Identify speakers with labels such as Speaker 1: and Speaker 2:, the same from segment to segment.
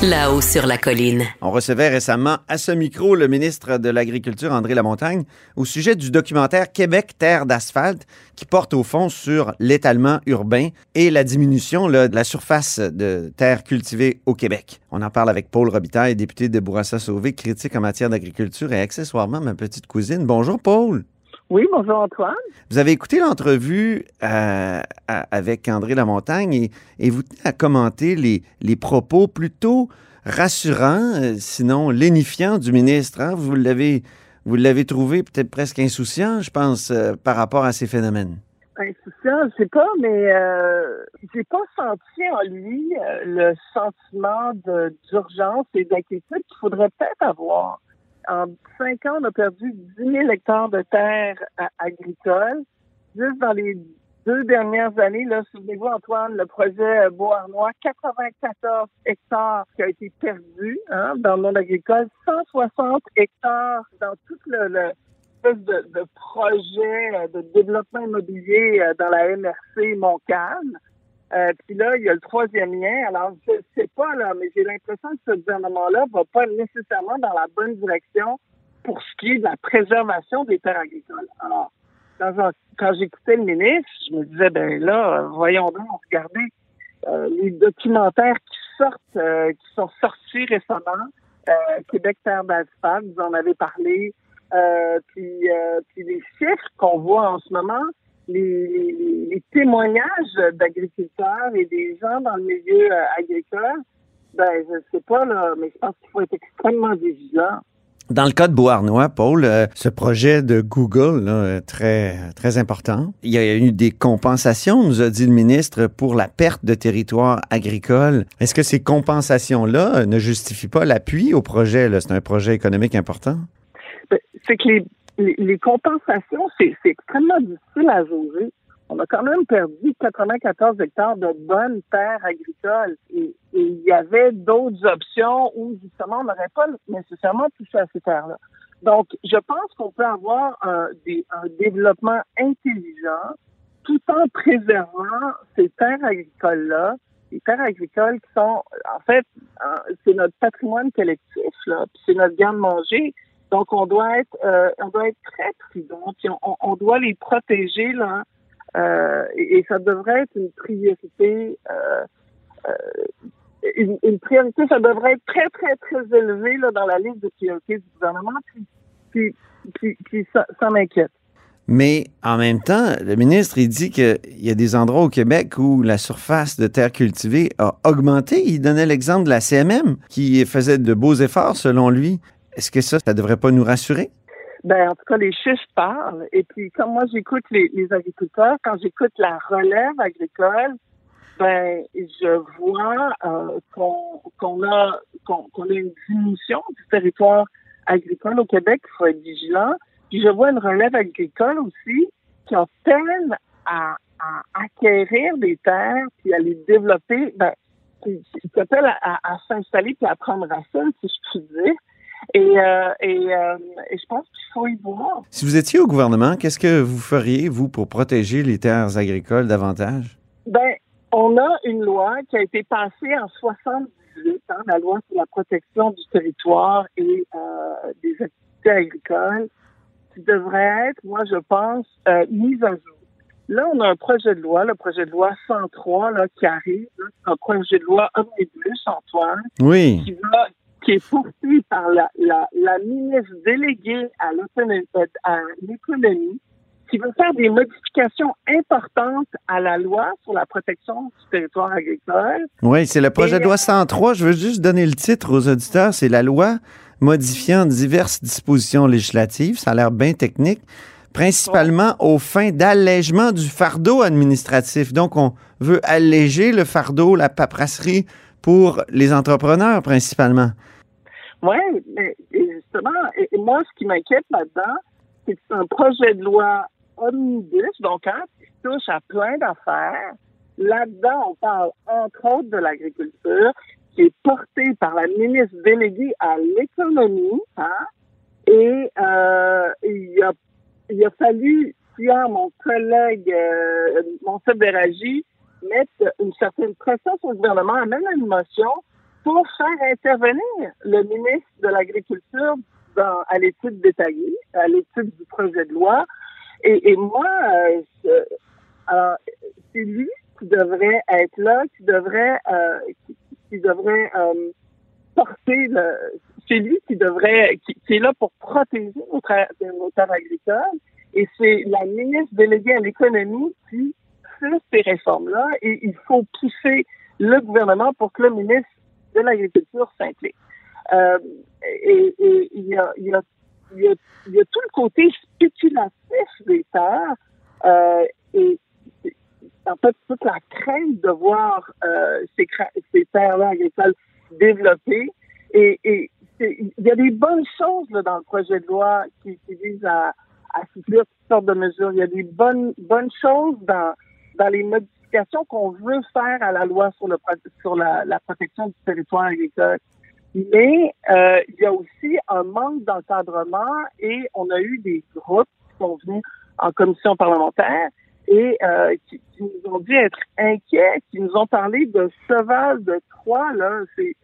Speaker 1: Là-haut sur la colline.
Speaker 2: On recevait récemment à ce micro le ministre de l'Agriculture, André Lamontagne, au sujet du documentaire Québec, terre d'asphalte, qui porte au fond sur l'étalement urbain et la diminution de la surface de terre cultivée au Québec. On en parle avec Paul Robitaille, député de Bourassa-Sauvé, critique en matière d'agriculture et accessoirement ma petite cousine. Bonjour, Paul.
Speaker 3: Oui, bonjour Antoine.
Speaker 2: Vous avez écouté l'entrevue euh, avec André Lamontagne et, et, vous tenez à commenter les, les propos plutôt rassurants, euh, sinon lénifiants du ministre. Hein? Vous l'avez vous l'avez trouvé peut-être presque insouciant, je pense, euh, par rapport à ces phénomènes.
Speaker 3: Insouciant, je sais pas, mais j'ai pas senti en lui le sentiment d'urgence et d'inquiétude qu'il faudrait peut-être avoir en cinq ans, on a perdu 10 000 hectares de terre agricole. Juste dans les deux dernières années, là, souvenez-vous, Antoine, le projet Beauharnois, 94 hectares qui a été perdu hein, dans le monde agricole, 160 hectares dans tout le, le de, de projet de développement immobilier euh, dans la MRC Montcalm. Euh, puis là, il y a le troisième lien. Alors, je sais pas, là, mais j'ai l'impression que ce gouvernement-là va pas nécessairement dans la bonne direction pour ce qui est de la préservation des terres agricoles. Alors, quand, j'écoutais le ministre, je me disais, ben là, voyons donc, regardez euh, les documentaires qui sortent, euh, qui sont sortis récemment. Euh, Québec Terre d'asphalte, vous en avez parlé. puis, puis les chiffres qu'on voit en ce moment, les, témoignages d'agriculteurs et des gens dans le milieu euh, agricole, ben, je sais pas, là, mais je pense qu'il faut être extrêmement vigilant.
Speaker 2: Dans le cas de Beauharnois, Paul, euh, ce projet de Google, là, très, très important, il y a eu des compensations, nous a dit le ministre, pour la perte de territoire agricole. Est-ce que ces compensations-là ne justifient pas l'appui au projet? C'est un projet économique important?
Speaker 3: Ben, c'est que les, les, compensations, c'est extrêmement difficile à jauger. On a quand même perdu 94 hectares de bonnes terres agricoles et, il y avait d'autres options où justement on n'aurait pas nécessairement touché à ces terres-là. Donc, je pense qu'on peut avoir un, un développement intelligent tout en préservant ces terres agricoles-là, les terres agricoles qui sont, en fait, c'est notre patrimoine collectif, là, c'est notre garde-manger. Donc, on doit être, euh, on doit être très prudent, puis on, doit les protéger là. Euh, et, ça devrait être une priorité. Euh, une, priorité, ça devrait être très, très, très élevé là, dans la liste de priorités du gouvernement. Puis, puis, puis, ça m'inquiète.
Speaker 2: Mais en même temps, le ministre, il dit qu'il y a des endroits au Québec où la surface de terre cultivée a augmenté. Il donnait l'exemple de la CMM qui faisait de beaux efforts selon lui. Est-ce que ça, ça devrait pas nous rassurer?
Speaker 3: Ben, en tout cas, les chiffres parlent. Et puis, comme moi, j'écoute les, agriculteurs, quand j'écoute la relève agricole, ben, je vois euh, qu'on a qu'on a une diminution du territoire agricole au Québec. Il faut être vigilant. Puis, je vois une relève agricole aussi qui en peine à, acquérir des terres puis à les développer. Ben, qui, qui à, à, s'installer puis à prendre racine, si je puis dire. Et, euh, et, euh, et, je pense qu'il faut y voir.
Speaker 2: Si vous étiez au gouvernement, qu'est-ce que vous feriez, vous, pour protéger les terres agricoles davantage?
Speaker 3: Ben, on a une loi qui a été passée en 78, hein, la loi sur la protection du territoire et euh, des activités agricoles, qui devrait être, moi, je pense, mise à jour. Là, on a un projet de loi, le projet de loi 103, là, qui arrive. C'est un projet de loi omnibus, Antoine.
Speaker 2: Oui.
Speaker 3: Qui va, qui est poursuivi par la, la, la ministre déléguée à l'économie, qui veut faire des modifications importantes à la loi sur la protection du territoire agricole.
Speaker 2: Oui, c'est le projet de loi 103. Je veux juste donner le titre aux auditeurs. C'est la loi modifiant diverses dispositions législatives. Ça a l'air bien technique principalement aux fins d'allègement du fardeau administratif. Donc, on veut alléger le fardeau, la paperasserie pour les entrepreneurs principalement.
Speaker 3: Oui, mais justement, moi, ce qui m'inquiète là-dedans, c'est que c'est un projet de loi omnibus, donc hein, qui touche à plein d'affaires. Là-dedans, on parle entre autres de l'agriculture, qui est portée par la ministre déléguée à l'économie, hein, Et euh, il, a, il a fallu, hier, mon collègue, euh, mon Beragi, mettre une certaine pression sur le gouvernement, amène une motion faire intervenir le ministre de l'Agriculture à l'étude détaillée, à l'étude du projet de loi. Et, moi, euh, alors, c'est lui qui devrait être là, qui devrait, euh, qui, devrait euh, porter le, c'est lui qui devrait, qui, est là pour protéger nos, nos terres agricoles. Et c'est la ministre déléguée à l'économie qui fait ces réformes-là. Et il faut pousser le gouvernement pour que le ministre de l'Agriculture s'implique. Euh, et, il, y a, tout le côté spéculatif des terres. Euh, et en fait toute la crainte de voir euh, ces, terres-là agricoles développées. Et, il y a des bonnes choses là, dans le projet de loi qui, qui visent à, à soutenir toutes sortes de mesures. Il y a des bonnes bonnes choses dans dans les modifications qu'on veut faire à la loi sur le sur la, la protection du territoire agricole. Mais euh, il y a aussi un manque d'encadrement et on a eu des groupes qui sont venus en commission parlementaire et euh, qui, qui, nous ont dit être inquiets, qui nous ont parlé de cheval de Troie, là, c'est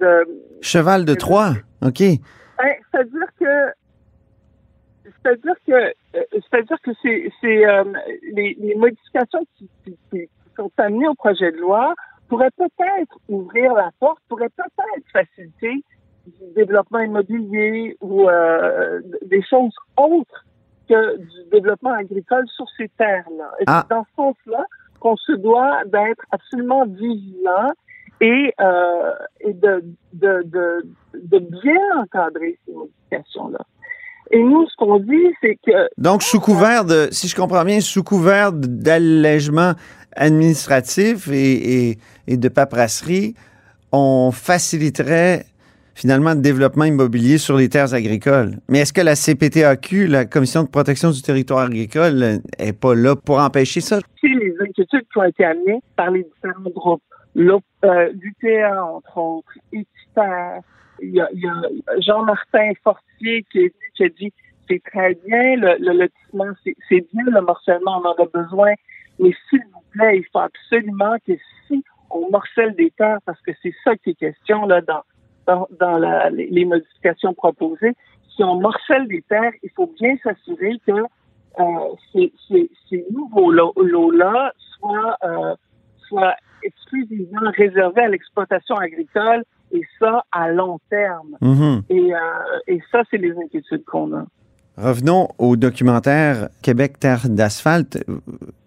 Speaker 3: de...
Speaker 2: Cheval de Troie, OK.
Speaker 3: Ben, c'est-à-dire que c'est-à-dire que euh, c'est-à-dire que c'est, c'est euh, les, les, modifications qui, qui, qui, sont amenées au projet de loi pourraient peut-être ouvrir la porte, pourraient peut-être faciliter du développement immobilier ou euh, des choses autres que du développement agricole sur ces terres-là. Et ah. c'est dans ce sens-là qu'on se doit d'être absolument vigilant et, euh, et de, de, de, de, bien encadrer ces modifications-là. Et nous, ce qu'on dit, c'est que...
Speaker 2: Donc, sous couvert de, si je comprends bien, sous couvert d'allègement administratif et, et, et de paperasserie, on faciliterait finalement de développement immobilier sur les terres agricoles. Mais est-ce que la CPTAQ, la Commission de protection du territoire agricole, est pas là pour empêcher ça?
Speaker 3: C'est les inquiétudes qui ont été amenées par les différents groupes. Euh, L'UTA, entre autres, Équiterre, il y a, a Jean-Martin Fortier qui, qui a dit c'est très bien, le, le lotissement, c'est bien, le morcellement, on en a besoin, mais s'il vous plaît, il faut absolument que si on morcelle des terres, parce que c'est ça qui est question là dans dans, dans la, les modifications proposées. Si on morcelle des terres, il faut bien s'assurer que euh, ces, ces, ces, nouveaux lots-là soient, euh, soient exclusivement réservés à l'exploitation agricole et ça à long terme. Et, euh, et ça, c'est les inquiétudes qu'on a.
Speaker 2: Revenons au documentaire Québec Terre d'asphalte.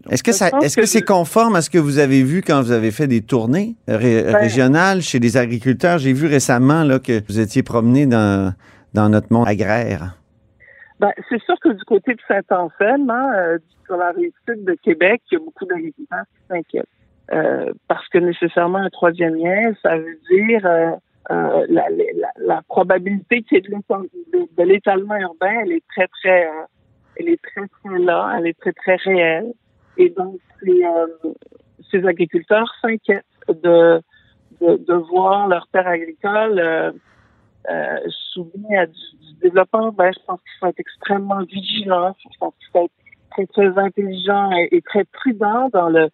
Speaker 2: Est-ce que ça, est-ce que c'est conforme à ce que vous avez vu quand vous avez fait des tournées ré ben, régionales chez les agriculteurs? J'ai vu récemment là, que vous étiez promené dans, dans notre monde agraire.
Speaker 3: Ben, c'est sûr que du côté de Saint-Anselme, hein, euh, sur la rive sud de Québec, il y a beaucoup d'agriculteurs qui s'inquiètent. Euh, parce que nécessairement un troisième lien, ça veut dire euh, euh, la, la, la, probabilité qu'il y ait de, l'étalement urbain, elle est très, très, euh, elle est très, très là, elle est très, très réelle. Et donc, ces, euh, ces agriculteurs s'inquiètent de, de, de, voir leur terre agricole euh, euh, soumis à du, du, développement urbain. Je pense qu'il faut être extrêmement vigilant. Je pense qu'il faut être très, très intelligent et, et très prudent dans le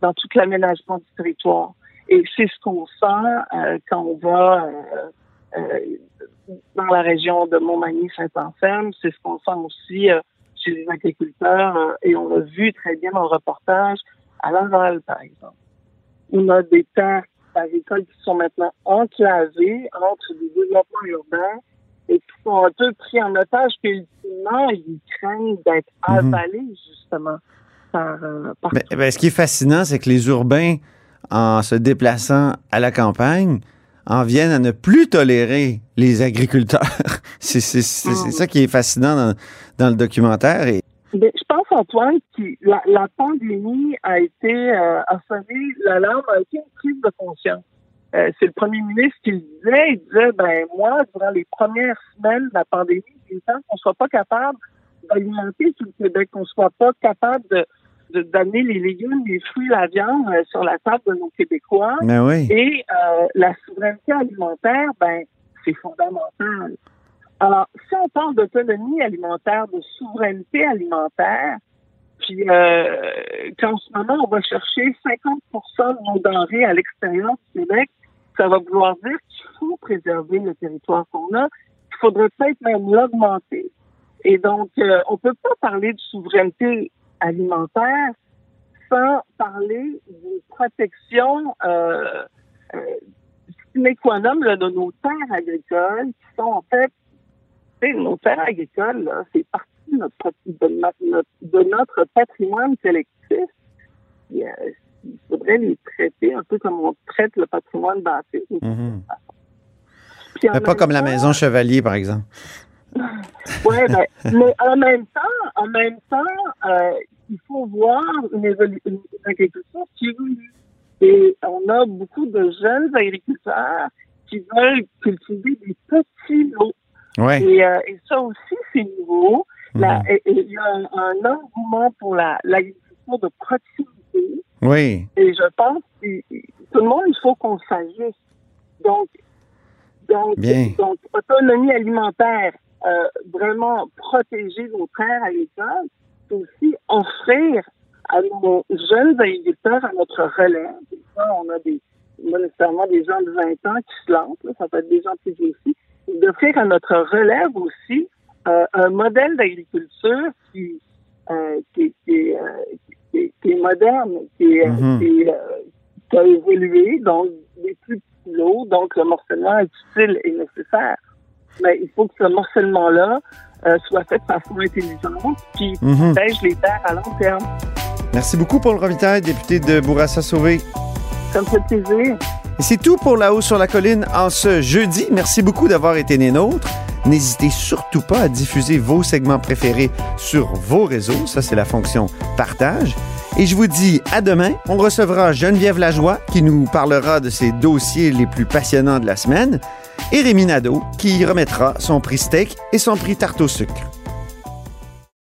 Speaker 3: dans tout l'aménagement du territoire. Et c'est ce qu'on sent euh, quand on va euh, euh, dans la région de Montmagny-Saint-Anselme. C'est ce qu'on sent aussi euh, chez les agriculteurs. Euh, et on l'a vu très bien dans le reportage à Laval, par exemple. On a des terres agricoles qui sont maintenant enclavées entre des développements urbains et qui sont un peu pris en otage, puis ultimement, ils craignent d'être -hmm. avalés, justement, par... par
Speaker 2: Mais, ben, ce qui est fascinant, c'est que les urbains en se déplaçant à la campagne, en viennent à ne plus tolérer les agriculteurs. c'est mmh. ça qui est fascinant dans, dans le documentaire. Et...
Speaker 3: Mais je pense, Antoine, que la, la pandémie a été, euh, a sonné, l'alarme a été une prise de conscience. Euh, c'est le premier ministre qui le disait. Il disait, ben moi, durant les premières semaines de la pandémie, j'ai qu'on ne soit pas capable d'alimenter tout le Québec, qu'on ne soit pas capable de, d'amener les légumes, les fruits, la viande euh, sur la table de nos Québécois.
Speaker 2: Mais oui.
Speaker 3: Et euh, la souveraineté alimentaire, ben, c'est fondamental. Alors, si on parle d'autonomie alimentaire, de souveraineté alimentaire, puis euh, qu'en ce moment, on va chercher 50 de nos denrées à l'extérieur du Québec, ça va vouloir dire qu'il faut préserver le territoire qu'on a. Il faudrait peut-être même l'augmenter. Et donc, euh, on peut pas parler de souveraineté alimentaire sans parler d'une protection euh, euh, sine qua non de nos terres agricoles, qui sont en fait, nos terres agricoles, c'est partie de notre, de, notre, patrimoine collectif. Il, faudrait les traiter un peu comme on traite le patrimoine bâti.
Speaker 2: Mm pas comme la maison Chevalier, par exemple.
Speaker 3: Oui, ben, mais en même temps, en même temps, euh, il faut voir une, une, agriculture qui évolue. Et on a beaucoup de jeunes agriculteurs qui veulent cultiver des petits lots.
Speaker 2: Ouais.
Speaker 3: Et, euh, et, ça aussi, c'est nouveau. Mhm. il y a un, un, engouement pour l'agriculture de proximité.
Speaker 2: Oui.
Speaker 3: Et je pense que tout le monde, il faut qu'on s'ajuste. Donc, donc, donc, autonomie alimentaire, euh, vraiment protéger nos terres agricoles, c'est aussi offrir à nos jeunes agriculteurs, à notre relève. on a des, nécessairement des gens de 20 ans qui se lancent, ça peut être des gens plus aussi, d'offrir à notre relève aussi euh, un modèle d'agriculture qui, euh, qui, qui, euh, qui, qui, est moderne, qui, mm-hmm. qui, a évolué, donc des plus petits lots, donc le morcellement est utile et nécessaire mais il faut que ce morcellement-là euh, soit fait de façon intelligente qui mhm. protège les terres à long terme.
Speaker 2: Merci beaucoup, Paul Robitaille, député de Bourassa-Sauvé.
Speaker 3: Ça me fait plaisir.
Speaker 2: Et c'est tout pour La Haut sur la Colline en ce jeudi. Merci beaucoup d'avoir été né nôtres. N'hésitez surtout pas à diffuser vos segments préférés sur vos réseaux. Ça, c'est la fonction partage. Et je vous dis à demain. On recevra Geneviève Lajoie qui nous parlera de ses dossiers les plus passionnants de la semaine et Rémi qui remettra son prix steak et son prix tarte au sucre.